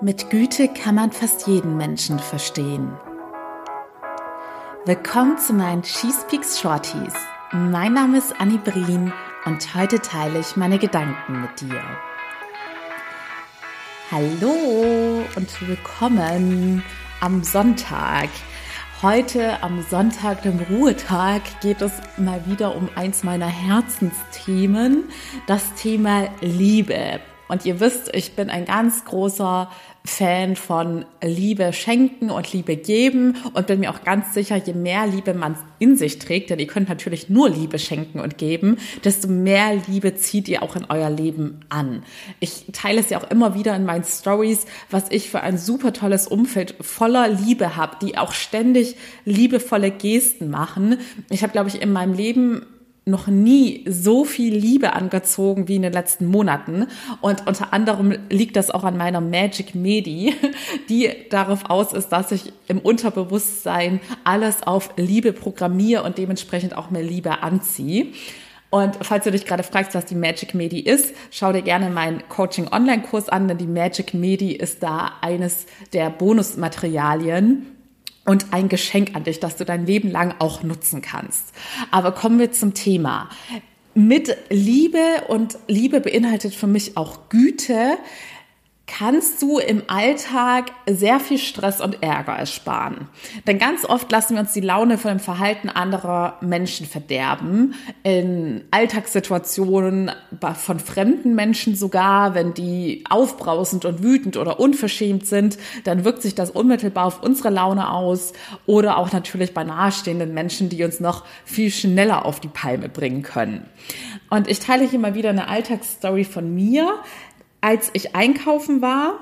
Mit Güte kann man fast jeden Menschen verstehen. Willkommen zu meinen Cheese Peaks Shorties. Mein Name ist Annie Brien und heute teile ich meine Gedanken mit dir. Hallo und willkommen am Sonntag. Heute am Sonntag, dem Ruhetag, geht es mal wieder um eins meiner Herzensthemen, das Thema Liebe. Und ihr wisst, ich bin ein ganz großer Fan von Liebe schenken und Liebe geben und bin mir auch ganz sicher, je mehr Liebe man in sich trägt, denn ihr könnt natürlich nur Liebe schenken und geben, desto mehr Liebe zieht ihr auch in euer Leben an. Ich teile es ja auch immer wieder in meinen Stories, was ich für ein super tolles Umfeld voller Liebe habe, die auch ständig liebevolle Gesten machen. Ich habe, glaube ich, in meinem Leben noch nie so viel Liebe angezogen wie in den letzten Monaten. Und unter anderem liegt das auch an meiner Magic Medi, die darauf aus ist, dass ich im Unterbewusstsein alles auf Liebe programmiere und dementsprechend auch mehr Liebe anziehe. Und falls du dich gerade fragst, was die Magic Medi ist, schau dir gerne meinen Coaching Online Kurs an, denn die Magic Medi ist da eines der Bonusmaterialien und ein Geschenk an dich, das du dein Leben lang auch nutzen kannst. Aber kommen wir zum Thema. Mit Liebe und Liebe beinhaltet für mich auch Güte kannst du im Alltag sehr viel Stress und Ärger ersparen. Denn ganz oft lassen wir uns die Laune von dem Verhalten anderer Menschen verderben. In Alltagssituationen von fremden Menschen sogar, wenn die aufbrausend und wütend oder unverschämt sind, dann wirkt sich das unmittelbar auf unsere Laune aus. Oder auch natürlich bei nahestehenden Menschen, die uns noch viel schneller auf die Palme bringen können. Und ich teile hier mal wieder eine Alltagsstory von mir als ich einkaufen war,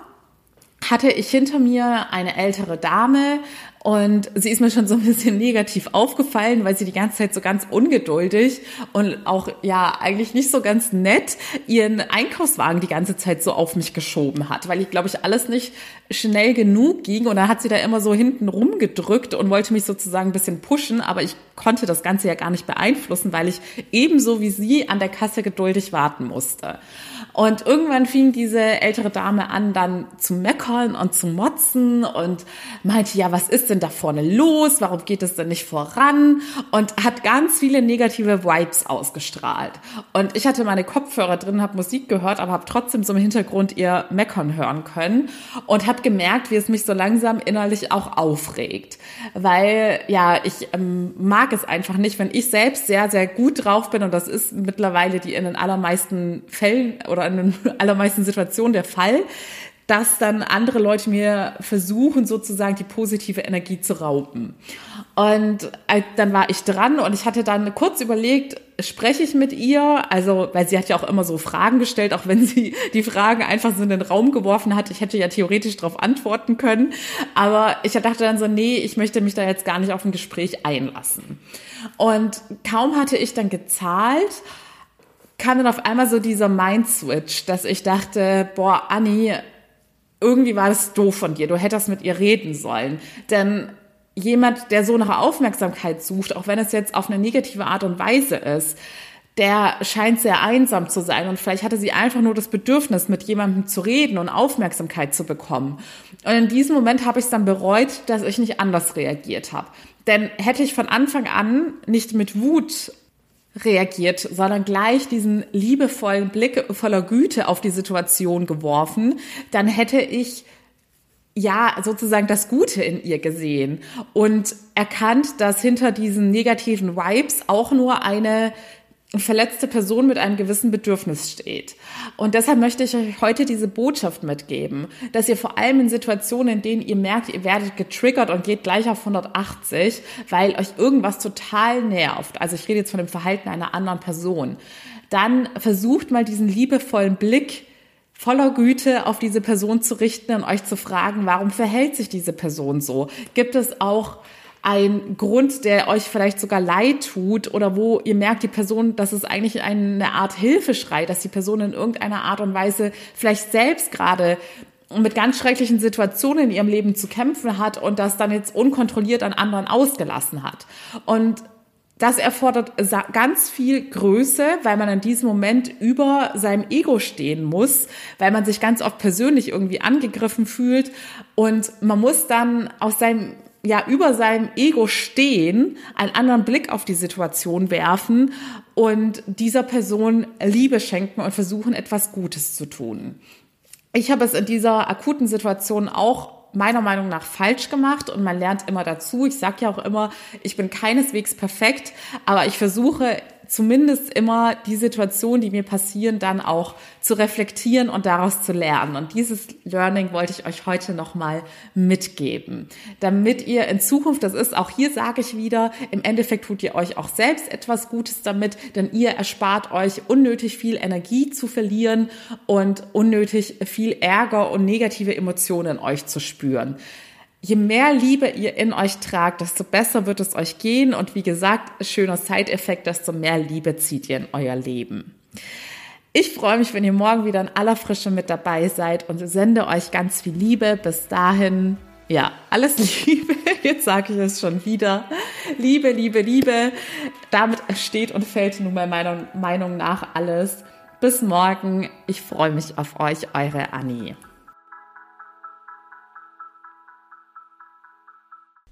hatte ich hinter mir eine ältere Dame und sie ist mir schon so ein bisschen negativ aufgefallen, weil sie die ganze Zeit so ganz ungeduldig und auch ja eigentlich nicht so ganz nett ihren Einkaufswagen die ganze Zeit so auf mich geschoben hat, weil ich glaube ich alles nicht schnell genug ging und dann hat sie da immer so hinten rumgedrückt und wollte mich sozusagen ein bisschen pushen, aber ich konnte das Ganze ja gar nicht beeinflussen, weil ich ebenso wie sie an der Kasse geduldig warten musste. Und irgendwann fing diese ältere Dame an, dann zu meckern und zu motzen und meinte, ja, was ist denn da vorne los? Warum geht es denn nicht voran? Und hat ganz viele negative Vibes ausgestrahlt. Und ich hatte meine Kopfhörer drin, habe Musik gehört, aber habe trotzdem so im Hintergrund ihr meckern hören können und habe gemerkt, wie es mich so langsam innerlich auch aufregt. Weil, ja, ich ähm, mag es einfach nicht, wenn ich selbst sehr, sehr gut drauf bin und das ist mittlerweile die in den allermeisten Fällen oder in den allermeisten Situationen der Fall, dass dann andere Leute mir versuchen, sozusagen die positive Energie zu rauben. Und äh, dann war ich dran und ich hatte dann kurz überlegt, spreche ich mit ihr? Also, weil sie hat ja auch immer so Fragen gestellt, auch wenn sie die Fragen einfach so in den Raum geworfen hat. Ich hätte ja theoretisch darauf antworten können. Aber ich dachte dann so, nee, ich möchte mich da jetzt gar nicht auf ein Gespräch einlassen. Und kaum hatte ich dann gezahlt, kam dann auf einmal so dieser Mind-Switch, dass ich dachte, boah, Anni, irgendwie war das doof von dir, du hättest mit ihr reden sollen. Denn jemand, der so nach Aufmerksamkeit sucht, auch wenn es jetzt auf eine negative Art und Weise ist, der scheint sehr einsam zu sein und vielleicht hatte sie einfach nur das Bedürfnis, mit jemandem zu reden und Aufmerksamkeit zu bekommen. Und in diesem Moment habe ich es dann bereut, dass ich nicht anders reagiert habe. Denn hätte ich von Anfang an nicht mit Wut reagiert, sondern gleich diesen liebevollen Blick voller Güte auf die Situation geworfen, dann hätte ich ja sozusagen das Gute in ihr gesehen und erkannt, dass hinter diesen negativen Vibes auch nur eine verletzte Person mit einem gewissen Bedürfnis steht. Und deshalb möchte ich euch heute diese Botschaft mitgeben, dass ihr vor allem in Situationen, in denen ihr merkt, ihr werdet getriggert und geht gleich auf 180, weil euch irgendwas total nervt, also ich rede jetzt von dem Verhalten einer anderen Person, dann versucht mal diesen liebevollen Blick voller Güte auf diese Person zu richten und euch zu fragen, warum verhält sich diese Person so? Gibt es auch ein Grund, der euch vielleicht sogar leid tut oder wo ihr merkt, die Person, dass es eigentlich eine Art Hilfeschrei, dass die Person in irgendeiner Art und Weise vielleicht selbst gerade mit ganz schrecklichen Situationen in ihrem Leben zu kämpfen hat und das dann jetzt unkontrolliert an anderen ausgelassen hat. Und das erfordert ganz viel Größe, weil man in diesem Moment über seinem Ego stehen muss, weil man sich ganz oft persönlich irgendwie angegriffen fühlt und man muss dann aus seinem ja über seinem Ego stehen, einen anderen Blick auf die Situation werfen und dieser Person Liebe schenken und versuchen etwas Gutes zu tun. Ich habe es in dieser akuten Situation auch meiner Meinung nach falsch gemacht und man lernt immer dazu. Ich sage ja auch immer, ich bin keineswegs perfekt, aber ich versuche zumindest immer die Situation, die mir passieren, dann auch zu reflektieren und daraus zu lernen. Und dieses Learning wollte ich euch heute nochmal mitgeben, damit ihr in Zukunft, das ist auch hier sage ich wieder, im Endeffekt tut ihr euch auch selbst etwas Gutes damit, denn ihr erspart euch unnötig viel Energie zu verlieren und unnötig viel Ärger und negative Emotionen in euch zu spüren je mehr Liebe ihr in euch tragt, desto besser wird es euch gehen. Und wie gesagt, schöner Side-Effekt, desto mehr Liebe zieht ihr in euer Leben. Ich freue mich, wenn ihr morgen wieder in aller Frische mit dabei seid und sende euch ganz viel Liebe. Bis dahin, ja, alles Liebe. Jetzt sage ich es schon wieder. Liebe, Liebe, Liebe. Damit steht und fällt nun mal meiner Meinung nach alles. Bis morgen. Ich freue mich auf euch, eure Annie.